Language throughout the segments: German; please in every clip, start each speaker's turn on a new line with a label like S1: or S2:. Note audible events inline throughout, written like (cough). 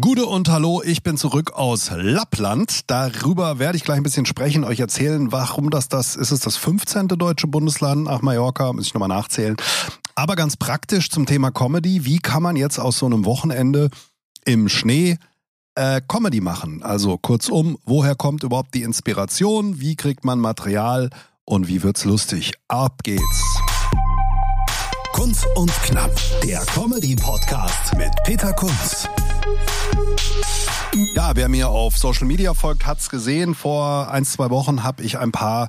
S1: Gute und hallo, ich bin zurück aus Lappland. Darüber werde ich gleich ein bisschen sprechen, euch erzählen, warum das das ist. Es das 15. deutsche Bundesland nach Mallorca, muss ich nochmal nachzählen. Aber ganz praktisch zum Thema Comedy. Wie kann man jetzt aus so einem Wochenende im Schnee äh, Comedy machen? Also kurzum, woher kommt überhaupt die Inspiration? Wie kriegt man Material? Und wie wird's lustig? Ab geht's. Kunz und Knapp, der Comedy-Podcast mit Peter Kunz. Ja, wer mir auf Social Media folgt, hat's gesehen. Vor ein, zwei Wochen habe ich ein paar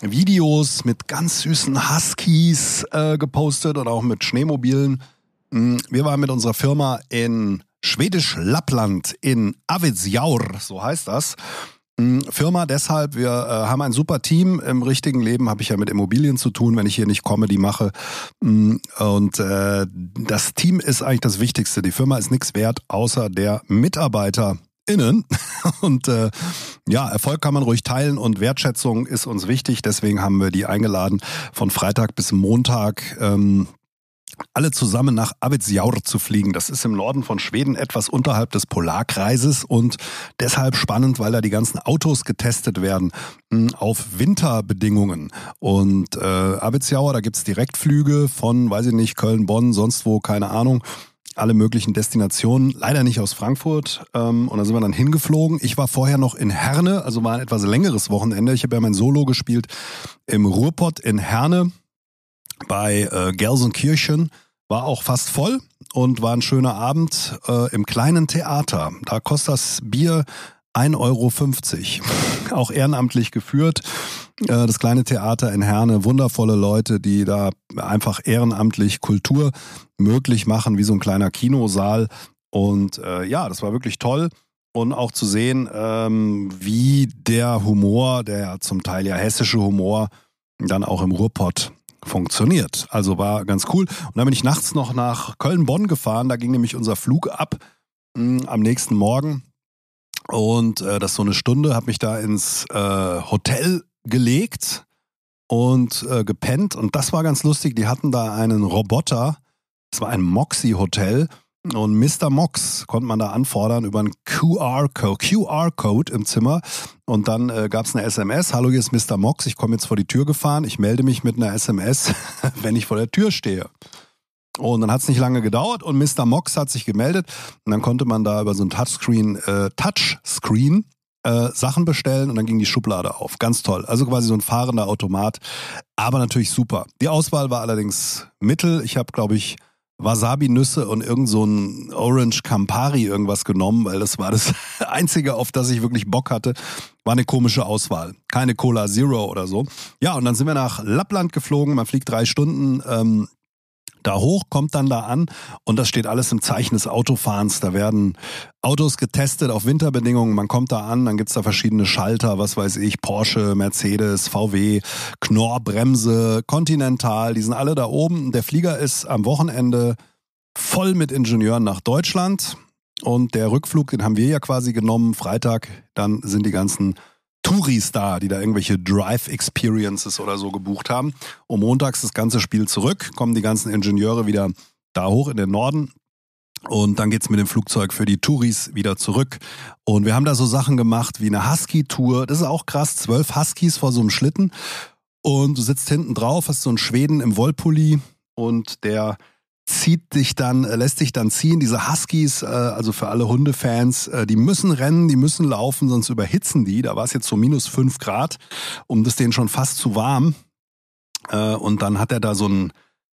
S1: Videos mit ganz süßen Huskies äh, gepostet und auch mit Schneemobilen. Mm, wir waren mit unserer Firma in Schwedisch Lappland in Avidsjaur, so heißt das. Mm, Firma deshalb, wir äh, haben ein super Team. Im richtigen Leben habe ich ja mit Immobilien zu tun, wenn ich hier nicht Comedy mache. Mm, und äh, das Team ist eigentlich das Wichtigste. Die Firma ist nichts wert, außer der Mitarbeiter. Innen. (laughs) Und äh, ja, Erfolg kann man ruhig teilen und Wertschätzung ist uns wichtig. Deswegen haben wir die eingeladen, von Freitag bis Montag ähm, alle zusammen nach Avidsjaur zu fliegen. Das ist im Norden von Schweden etwas unterhalb des Polarkreises und deshalb spannend, weil da die ganzen Autos getestet werden hm, auf Winterbedingungen. Und äh, Avidsjaur, da gibt's Direktflüge von, weiß ich nicht, Köln, Bonn, sonst wo, keine Ahnung alle möglichen Destinationen, leider nicht aus Frankfurt. Ähm, und da sind wir dann hingeflogen. Ich war vorher noch in Herne, also war ein etwas längeres Wochenende. Ich habe ja mein Solo gespielt im Ruhrpott in Herne bei äh, Gelsenkirchen. War auch fast voll und war ein schöner Abend äh, im kleinen Theater. Da kostet das Bier 1,50 Euro. (laughs) auch ehrenamtlich geführt. Äh, das kleine Theater in Herne, wundervolle Leute, die da einfach ehrenamtlich Kultur möglich machen, wie so ein kleiner Kinosaal. Und äh, ja, das war wirklich toll. Und auch zu sehen, ähm, wie der Humor, der zum Teil ja hessische Humor, dann auch im Ruhrpott funktioniert. Also war ganz cool. Und dann bin ich nachts noch nach Köln-Bonn gefahren. Da ging nämlich unser Flug ab mh, hm, am nächsten Morgen. Und äh, das so eine Stunde, habe mich da ins äh, Hotel gelegt und äh, gepennt. Und das war ganz lustig. Die hatten da einen Roboter. Es war ein Moxie-Hotel. Und Mr. Mox konnte man da anfordern über einen QR-Code QR -Code im Zimmer. Und dann äh, gab es eine SMS. Hallo, hier ist Mr. Mox. Ich komme jetzt vor die Tür gefahren. Ich melde mich mit einer SMS, (laughs) wenn ich vor der Tür stehe. Und dann hat es nicht lange gedauert und Mr. Mox hat sich gemeldet. Und dann konnte man da über so ein Touchscreen, äh, Touchscreen äh, Sachen bestellen und dann ging die Schublade auf. Ganz toll. Also quasi so ein fahrender Automat. Aber natürlich super. Die Auswahl war allerdings mittel. Ich habe, glaube ich, Wasabi-Nüsse und irgend so ein Orange Campari irgendwas genommen, weil das war das (laughs) Einzige, auf das ich wirklich Bock hatte. War eine komische Auswahl. Keine Cola Zero oder so. Ja, und dann sind wir nach Lappland geflogen. Man fliegt drei Stunden ähm, da hoch, kommt dann da an und das steht alles im Zeichen des Autofahrens. Da werden Autos getestet auf Winterbedingungen. Man kommt da an, dann gibt's da verschiedene Schalter, was weiß ich, Porsche, Mercedes, VW, Knorr, Bremse, Continental, die sind alle da oben. Der Flieger ist am Wochenende voll mit Ingenieuren nach Deutschland. Und der Rückflug, den haben wir ja quasi genommen, Freitag, dann sind die ganzen Touris da, die da irgendwelche Drive-Experiences oder so gebucht haben. Und montags das ganze Spiel zurück, kommen die ganzen Ingenieure wieder da hoch in den Norden. Und dann geht's mit dem Flugzeug für die Touris wieder zurück. Und wir haben da so Sachen gemacht wie eine Husky-Tour. Das ist auch krass. Zwölf Huskies vor so einem Schlitten. Und du sitzt hinten drauf, hast so einen Schweden im Wollpulli und der zieht dich dann, äh, lässt sich dann ziehen. Diese Huskies, äh, also für alle Hundefans, äh, die müssen rennen, die müssen laufen, sonst überhitzen die. Da war es jetzt so minus fünf Grad und das denen schon fast zu warm. Und dann hat er da so ein,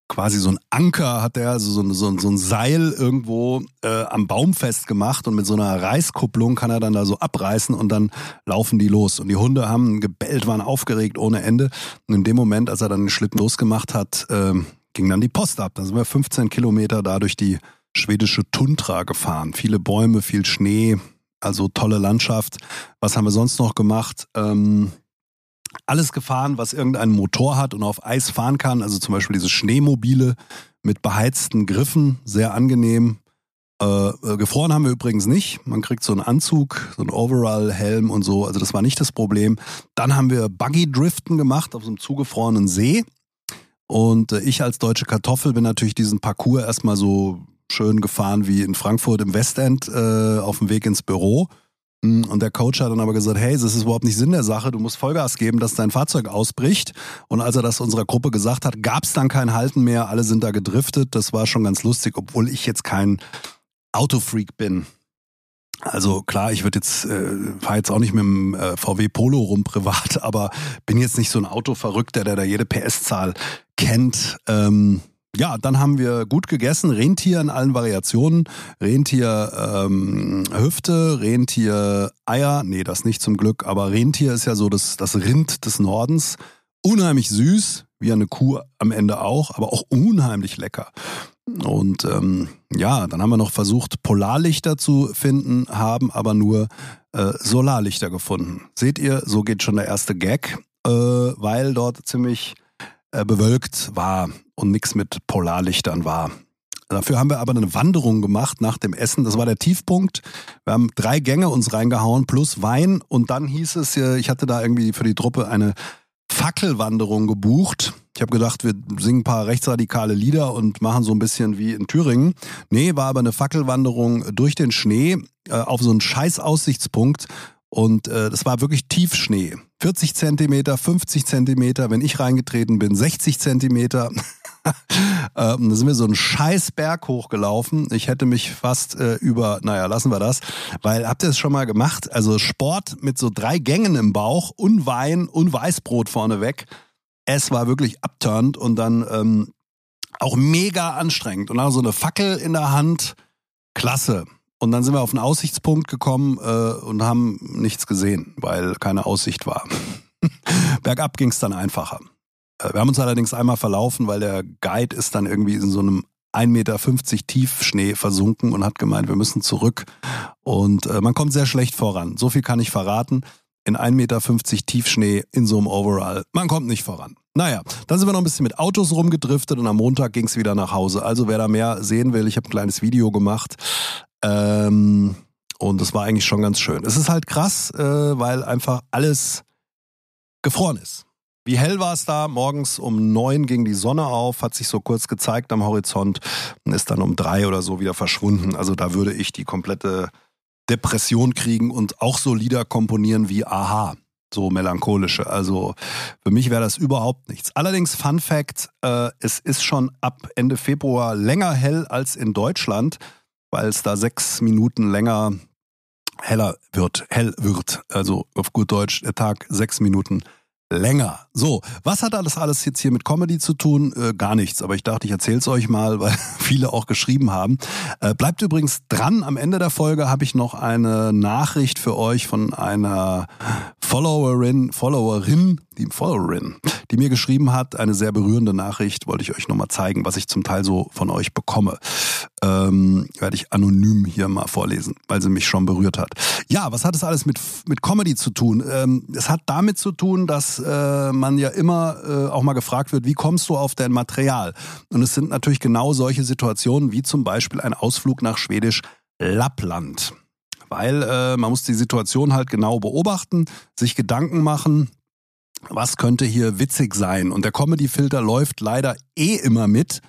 S1: quasi so ein Anker, hat er, also so, so, so ein Seil irgendwo äh, am Baum festgemacht und mit so einer Reißkupplung kann er dann da so abreißen und dann laufen die los. Und die Hunde haben gebellt, waren aufgeregt ohne Ende. Und in dem Moment, als er dann den Schlitten losgemacht hat, äh, ging dann die Post ab. Da sind wir 15 Kilometer da durch die schwedische Tundra gefahren. Viele Bäume, viel Schnee, Also tolle Landschaft. Was haben wir sonst noch gemacht? Ähm, alles gefahren, was irgendeinen Motor hat und auf Eis fahren kann. Also zum Beispiel diese Schneemobile mit beheizten Griffen, sehr angenehm. Äh, äh, gefroren haben wir übrigens nicht. Man kriegt so einen Anzug, so einen Overall-Helm und so. Also das war nicht das Problem. Dann haben wir Buggy-Driften gemacht auf so einem zugefrorenen See. Und äh, ich als deutsche Kartoffel bin natürlich diesen Parcours erstmal so schön gefahren wie in Frankfurt im Westend äh, auf dem Weg ins Büro. Mm, und der Coach hat dann aber gesagt, hey, das ist überhaupt nicht Sinn der Sache, du musst Vollgas geben, dass dein Fahrzeug ausbricht. Und als er das unserer Gruppe gesagt hat, gab es dann kein Halten mehr, alle sind da gedriftet. Das war schon ganz lustig, obwohl ich jetzt kein Autofreak bin. Also klar, ich würde jetzt, äh, fahre jetzt auch nicht mit dem äh, VW Polo rum privat, (laughs) aber bin jetzt nicht so ein Autoverrückter, der da jede PS-Zahl kennt. Ähm, ja, dann haben wir gut gegessen, Rentier in allen Variationen, Rentier ähm, Hüfte, Rentier Eier, nee, das nicht zum Glück, aber Rentier ist ja so das, das Rind des Nordens, unheimlich süß, wie eine Kuh am Ende auch, aber auch unheimlich lecker. Und ähm, ja, dann haben wir noch versucht, Polarlichter zu finden, haben aber nur äh, Solarlichter gefunden. Seht ihr, so geht schon der erste Gag, äh, weil dort ziemlich äh, bewölkt war und nichts mit Polarlichtern war. Dafür haben wir aber eine Wanderung gemacht nach dem Essen. Das war der Tiefpunkt. Wir haben drei Gänge uns reingehauen plus Wein und dann hieß es, ich hatte da irgendwie für die Truppe eine Fackelwanderung gebucht. Ich habe gedacht, wir singen ein paar rechtsradikale Lieder und machen so ein bisschen wie in Thüringen. Nee, war aber eine Fackelwanderung durch den Schnee äh, auf so einen scheiß Aussichtspunkt und äh, das war wirklich Tiefschnee. 40 Zentimeter, 50 Zentimeter, wenn ich reingetreten bin, 60 Zentimeter. (laughs) ähm, da sind wir so einen scheiß Berg hochgelaufen. Ich hätte mich fast äh, über, naja, lassen wir das. Weil, habt ihr es schon mal gemacht? Also Sport mit so drei Gängen im Bauch und Wein und Weißbrot vorneweg. Es war wirklich abturnt und dann ähm, auch mega anstrengend. Und dann so eine Fackel in der Hand. Klasse. Und dann sind wir auf einen Aussichtspunkt gekommen äh, und haben nichts gesehen, weil keine Aussicht war. (laughs) Bergab ging es dann einfacher. Äh, wir haben uns allerdings einmal verlaufen, weil der Guide ist dann irgendwie in so einem 1,50 Meter Tiefschnee versunken und hat gemeint, wir müssen zurück. Und äh, man kommt sehr schlecht voran. So viel kann ich verraten. In 1,50 Meter Tiefschnee in so einem Overall. Man kommt nicht voran. Naja, dann sind wir noch ein bisschen mit Autos rumgedriftet und am Montag ging es wieder nach Hause. Also wer da mehr sehen will, ich habe ein kleines Video gemacht. Ähm, und das war eigentlich schon ganz schön. Es ist halt krass, äh, weil einfach alles gefroren ist. Wie hell war es da? Morgens um neun ging die Sonne auf, hat sich so kurz gezeigt am Horizont und ist dann um drei oder so wieder verschwunden. Also da würde ich die komplette Depression kriegen und auch so Lieder komponieren wie Aha. So melancholische. Also für mich wäre das überhaupt nichts. Allerdings Fun Fact, äh, es ist schon ab Ende Februar länger hell als in Deutschland weil es da sechs Minuten länger heller wird, hell wird. Also auf gut Deutsch, der Tag sechs Minuten länger. So, was hat das alles jetzt hier mit Comedy zu tun? Äh, gar nichts, aber ich dachte, ich erzähle es euch mal, (laughs) weil viele auch geschrieben haben. Äh, bleibt übrigens dran, am Ende der Folge habe ich noch eine Nachricht für euch von einer Followerin, Followerin, die Followerin, die mir geschrieben hat, eine sehr berührende Nachricht, wollte ich euch nochmal zeigen, was ich zum Teil so von euch bekomme. Ähm, werde ich anonym hier mal vorlesen, weil sie mich schon berührt hat. Ja, was hat es alles mit, mit Comedy zu tun? Ähm, es hat damit zu tun, dass äh, man ja immer äh, auch mal gefragt wird, wie kommst du auf dein Material? Und es sind natürlich genau solche Situationen wie zum Beispiel ein Ausflug nach Schwedisch Lappland. Weil äh, man muss die Situation halt genau beobachten, sich Gedanken machen, was könnte hier witzig sein? Und der Comedy-Filter läuft leider eh immer mit.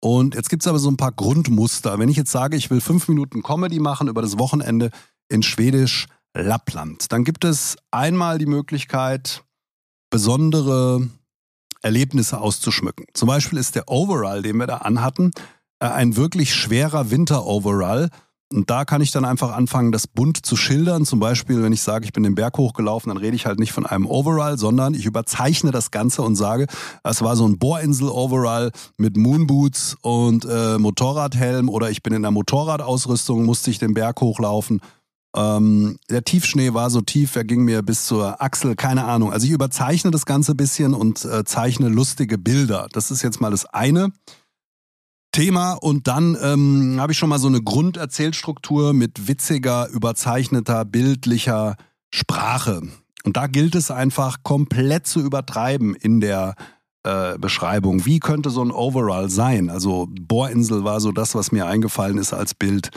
S1: Und jetzt gibt's aber so ein paar Grundmuster. Wenn ich jetzt sage, ich will fünf Minuten Comedy machen über das Wochenende in Schwedisch Lappland, dann gibt es einmal die Möglichkeit, besondere Erlebnisse auszuschmücken. Zum Beispiel ist der Overall, den wir da anhatten, äh, ein wirklich schwerer Winter-Overall und da kann ich dann einfach anfangen, das bunt zu schildern. Zum Beispiel, wenn ich sage, ich bin den Berg hochgelaufen, dann rede ich halt nicht von einem Overall, sondern ich überzeichne das Ganze und sage, es war so ein Bohrinsel-Overall mit Moonboots und äh, Motorradhelm oder ich bin in der Motorradausrüstung, musste ich den Berg hochlaufen. Ähm, der Tiefschnee war so tief, er ging mir bis zur Achsel, keine Ahnung. Also ich überzeichne das Ganze ein bisschen und äh, zeichne lustige Bilder. Das ist jetzt mal das eine. Thema und dann ähm, habe ich schon mal so eine Grunderzählstruktur mit witziger, überzeichneter, bildlicher Sprache. Und da gilt es einfach komplett zu übertreiben in der äh, Beschreibung. Wie könnte so ein Overall sein? Also Bohrinsel war so das, was mir eingefallen ist als Bild.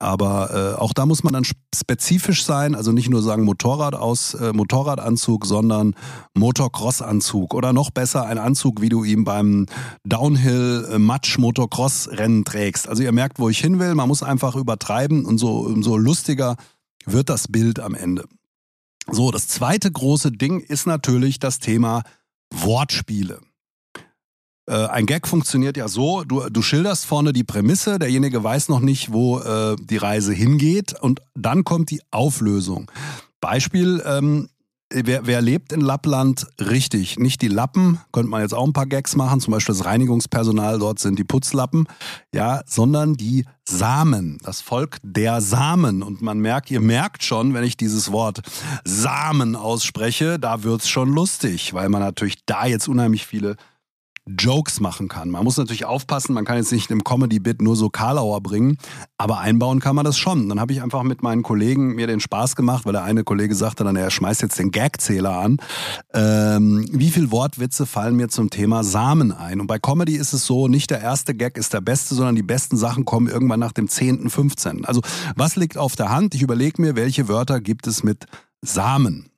S1: Aber äh, auch da muss man dann spezifisch sein, also nicht nur sagen Motorrad aus äh, Motorradanzug, sondern Motocross-Anzug oder noch besser ein Anzug, wie du ihn beim Downhill äh, Matsch Motocross Rennen trägst. Also ihr merkt, wo ich hin will. Man muss einfach übertreiben und so so lustiger wird das Bild am Ende. So, das zweite große Ding ist natürlich das Thema Wortspiele. Äh, ein Gag funktioniert ja so, du, du schilderst vorne die Prämisse, derjenige weiß noch nicht, wo äh, die Reise hingeht. Und dann kommt die Auflösung. Beispiel, ähm, Wer, wer lebt in Lappland? Richtig? Nicht die Lappen, könnte man jetzt auch ein paar Gags machen, zum Beispiel das Reinigungspersonal, dort sind die Putzlappen, ja, sondern die Samen, das Volk der Samen. Und man merkt, ihr merkt schon, wenn ich dieses Wort Samen ausspreche, da wird's schon lustig, weil man natürlich da jetzt unheimlich viele Jokes machen kann. Man muss natürlich aufpassen, man kann jetzt nicht im Comedy-Bit nur so Karlauer bringen, aber einbauen kann man das schon. Dann habe ich einfach mit meinen Kollegen mir den Spaß gemacht, weil der eine Kollege sagte dann, er schmeißt jetzt den Gagzähler an. Ähm, wie viel Wortwitze fallen mir zum Thema Samen ein? Und bei Comedy ist es so, nicht der erste Gag ist der beste, sondern die besten Sachen kommen irgendwann nach dem 10., 15. Also was liegt auf der Hand? Ich überlege mir, welche Wörter gibt es mit Samen?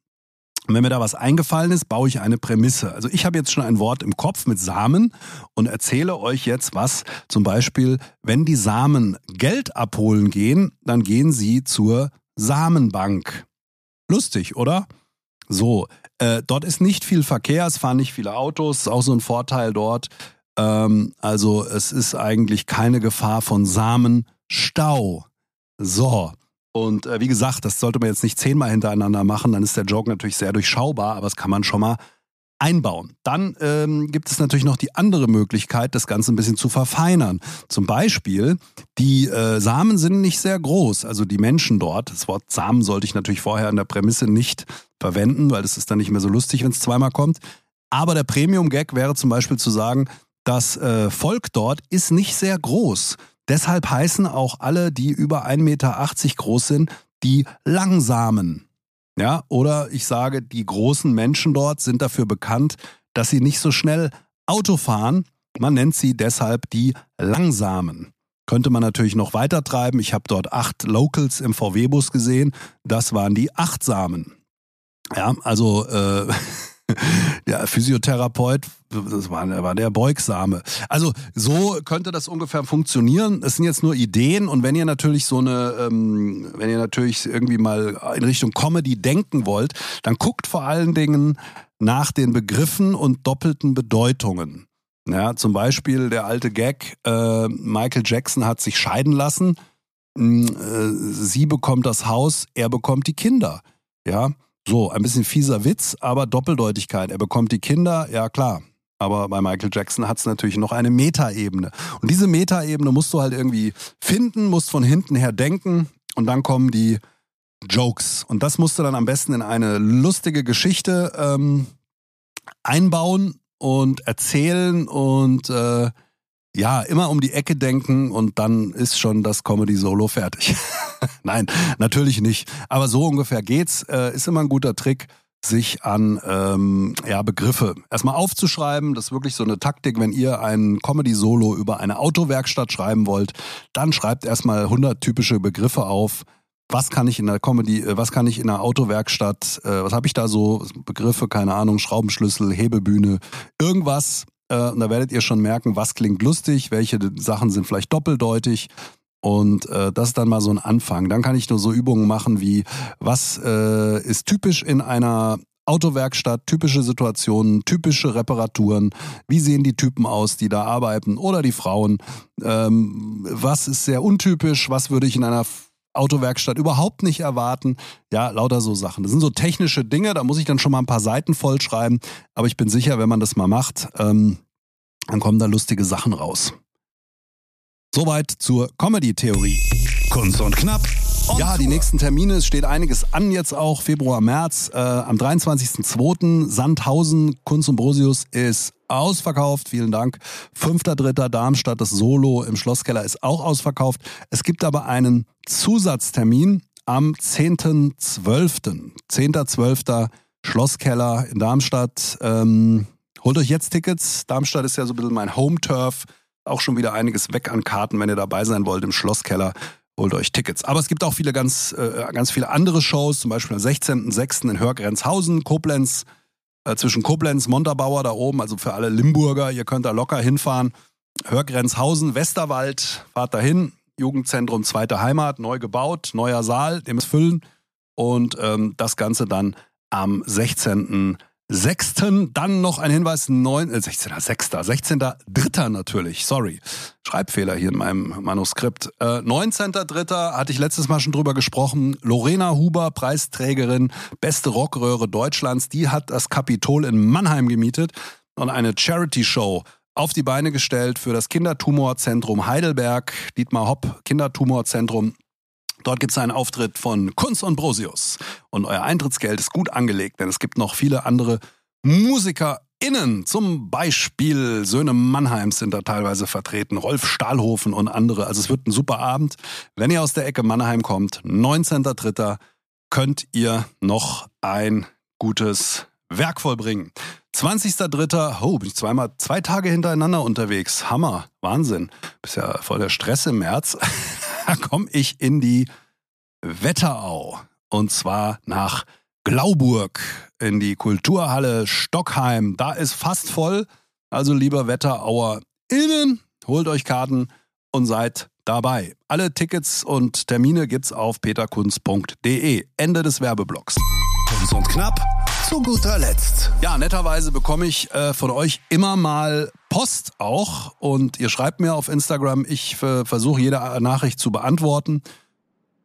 S1: Und wenn mir da was eingefallen ist, baue ich eine Prämisse. Also ich habe jetzt schon ein Wort im Kopf mit Samen und erzähle euch jetzt was. Zum Beispiel, wenn die Samen Geld abholen gehen, dann gehen sie zur Samenbank. Lustig, oder? So, äh, dort ist nicht viel Verkehr, es fahren nicht viele Autos, ist auch so ein Vorteil dort. Ähm, also es ist eigentlich keine Gefahr von Samenstau. So, und äh, wie gesagt, das sollte man jetzt nicht zehnmal hintereinander machen, dann ist der Joke natürlich sehr durchschaubar, aber das kann man schon mal einbauen. Dann ähm, gibt es natürlich noch die andere Möglichkeit, das Ganze ein bisschen zu verfeinern. Zum Beispiel, die äh, Samen sind nicht sehr groß, also die Menschen dort. Das Wort Samen sollte ich natürlich vorher in der Prämisse nicht verwenden, weil es ist dann nicht mehr so lustig, wenn es zweimal kommt. Aber der Premium-Gag wäre zum Beispiel zu sagen, das äh, Volk dort ist nicht sehr groß. Deshalb heißen auch alle, die über 1,80 Meter groß sind, die Langsamen. Ja, oder ich sage, die großen Menschen dort sind dafür bekannt, dass sie nicht so schnell Auto fahren. Man nennt sie deshalb die Langsamen. Könnte man natürlich noch weiter treiben. Ich habe dort acht Locals im VW-Bus gesehen. Das waren die Achtsamen. Ja, also äh, (laughs) (laughs) der Physiotherapeut, das war, war der Beugsame. Also so könnte das ungefähr funktionieren. Es sind jetzt nur Ideen und wenn ihr natürlich so eine, ähm, wenn ihr natürlich irgendwie mal in Richtung Comedy denken wollt, dann guckt vor allen Dingen nach den Begriffen und doppelten Bedeutungen. Ja, zum Beispiel der alte Gag, äh, Michael Jackson hat sich scheiden lassen, hm, äh, sie bekommt das Haus, er bekommt die Kinder. Ja, so, ein bisschen fieser Witz, aber Doppeldeutigkeit. Er bekommt die Kinder, ja klar. Aber bei Michael Jackson hat es natürlich noch eine Metaebene. Und diese Metaebene musst du halt irgendwie finden, musst von hinten her denken und dann kommen die Jokes. Und das musst du dann am besten in eine lustige Geschichte ähm, einbauen und erzählen und äh, ja, immer um die Ecke denken und dann ist schon das Comedy-Solo fertig. (laughs) (laughs) Nein, natürlich nicht. Aber so ungefähr geht's. Äh, ist immer ein guter Trick, sich an ähm, ja, Begriffe erstmal aufzuschreiben. Das ist wirklich so eine Taktik, wenn ihr ein Comedy-Solo über eine Autowerkstatt schreiben wollt, dann schreibt erstmal 100 typische Begriffe auf. Was kann ich in der Comedy, äh, was kann ich in der Autowerkstatt, äh, was habe ich da so? Begriffe, keine Ahnung, Schraubenschlüssel, Hebebühne, irgendwas, äh, und da werdet ihr schon merken, was klingt lustig, welche Sachen sind vielleicht doppeldeutig. Und äh, das ist dann mal so ein Anfang. Dann kann ich nur so Übungen machen wie, was äh, ist typisch in einer Autowerkstatt, typische Situationen, typische Reparaturen. Wie sehen die Typen aus, die da arbeiten oder die Frauen? Ähm, was ist sehr untypisch? Was würde ich in einer Autowerkstatt überhaupt nicht erwarten. Ja, lauter so Sachen. Das sind so technische Dinge, da muss ich dann schon mal ein paar Seiten vollschreiben. Aber ich bin sicher, wenn man das mal macht, ähm, dann kommen da lustige Sachen raus. Soweit zur Comedy-Theorie. Kunst und knapp. On ja, die nächsten Termine, es steht einiges an jetzt auch, Februar, März. Äh, am 23.02. Sandhausen, Kunst und Brosius ist ausverkauft. Vielen Dank. Fünfter, dritter Darmstadt, das Solo im Schlosskeller ist auch ausverkauft. Es gibt aber einen Zusatztermin am 10.12. 10.12. Schlosskeller in Darmstadt. Ähm, holt euch jetzt Tickets. Darmstadt ist ja so ein bisschen mein Home-Turf. Auch schon wieder einiges weg an Karten, wenn ihr dabei sein wollt im Schlosskeller holt euch Tickets. Aber es gibt auch viele ganz, äh, ganz viele andere Shows, zum Beispiel am 16.06. in Hörgrenzhausen, Koblenz, äh, zwischen Koblenz, Montabaur da oben, also für alle Limburger, ihr könnt da locker hinfahren. Hörgrenzhausen, Westerwald, fahrt dahin, Jugendzentrum Zweite Heimat, neu gebaut, neuer Saal, dem ist füllen. Und ähm, das Ganze dann am 16. Sechsten, dann noch ein Hinweis, neun, äh, 16. Sechster, 16. Dritter natürlich, sorry. Schreibfehler hier in meinem Manuskript. Äh, 19. Dritter hatte ich letztes Mal schon drüber gesprochen. Lorena Huber, Preisträgerin, beste Rockröhre Deutschlands, die hat das Kapitol in Mannheim gemietet und eine Charity-Show auf die Beine gestellt für das Kindertumorzentrum Heidelberg, Dietmar Hopp Kindertumorzentrum Dort gibt es einen Auftritt von Kunz und Brosius. Und euer Eintrittsgeld ist gut angelegt, denn es gibt noch viele andere MusikerInnen. Zum Beispiel Söhne Mannheims sind da teilweise vertreten, Rolf Stahlhofen und andere. Also es wird ein super Abend. Wenn ihr aus der Ecke Mannheim kommt, 19.03. könnt ihr noch ein gutes Werk vollbringen. 20.03. Oh, bin ich zweimal, zwei Tage hintereinander unterwegs. Hammer. Wahnsinn. Bist ja voll der Stress im März. (laughs) (laughs) da komme ich in die Wetterau. Und zwar nach Glauburg in die Kulturhalle Stockheim. Da ist fast voll. Also lieber Wetterauer innen, holt euch Karten und seid dabei. Alle Tickets und Termine gibt's auf peterkunz.de. Ende des Werbeblocks.
S2: Kunz und knapp zu guter Letzt.
S1: Ja, netterweise bekomme ich äh, von euch immer mal Post auch und ihr schreibt mir auf Instagram. Ich äh, versuche jede Nachricht zu beantworten.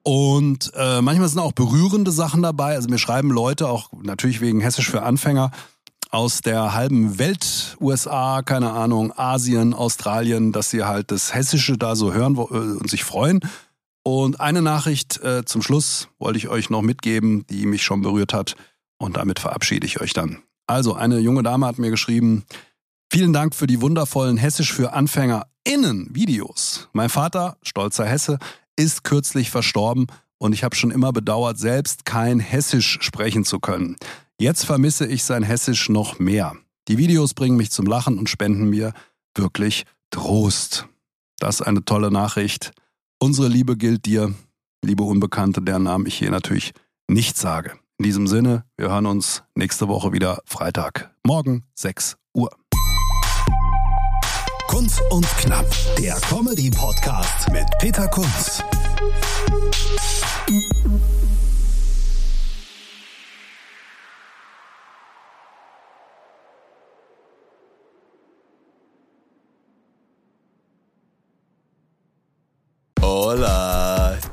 S1: Und äh, manchmal sind auch berührende Sachen dabei. Also mir schreiben Leute auch natürlich wegen Hessisch für Anfänger aus der halben Welt, USA, keine Ahnung, Asien, Australien, dass sie halt das Hessische da so hören äh, und sich freuen. Und eine Nachricht äh, zum Schluss wollte ich euch noch mitgeben, die mich schon berührt hat. Und damit verabschiede ich euch dann. Also, eine junge Dame hat mir geschrieben, vielen Dank für die wundervollen Hessisch für AnfängerInnen Videos. Mein Vater, stolzer Hesse, ist kürzlich verstorben und ich habe schon immer bedauert, selbst kein Hessisch sprechen zu können. Jetzt vermisse ich sein Hessisch noch mehr. Die Videos bringen mich zum Lachen und spenden mir wirklich Trost. Das ist eine tolle Nachricht. Unsere Liebe gilt dir, liebe Unbekannte, deren Namen ich hier natürlich nicht sage. In diesem Sinne, wir hören uns nächste Woche wieder Freitag, morgen 6 Uhr.
S2: Kunz und Knapp, der Comedy-Podcast mit Peter Kunz.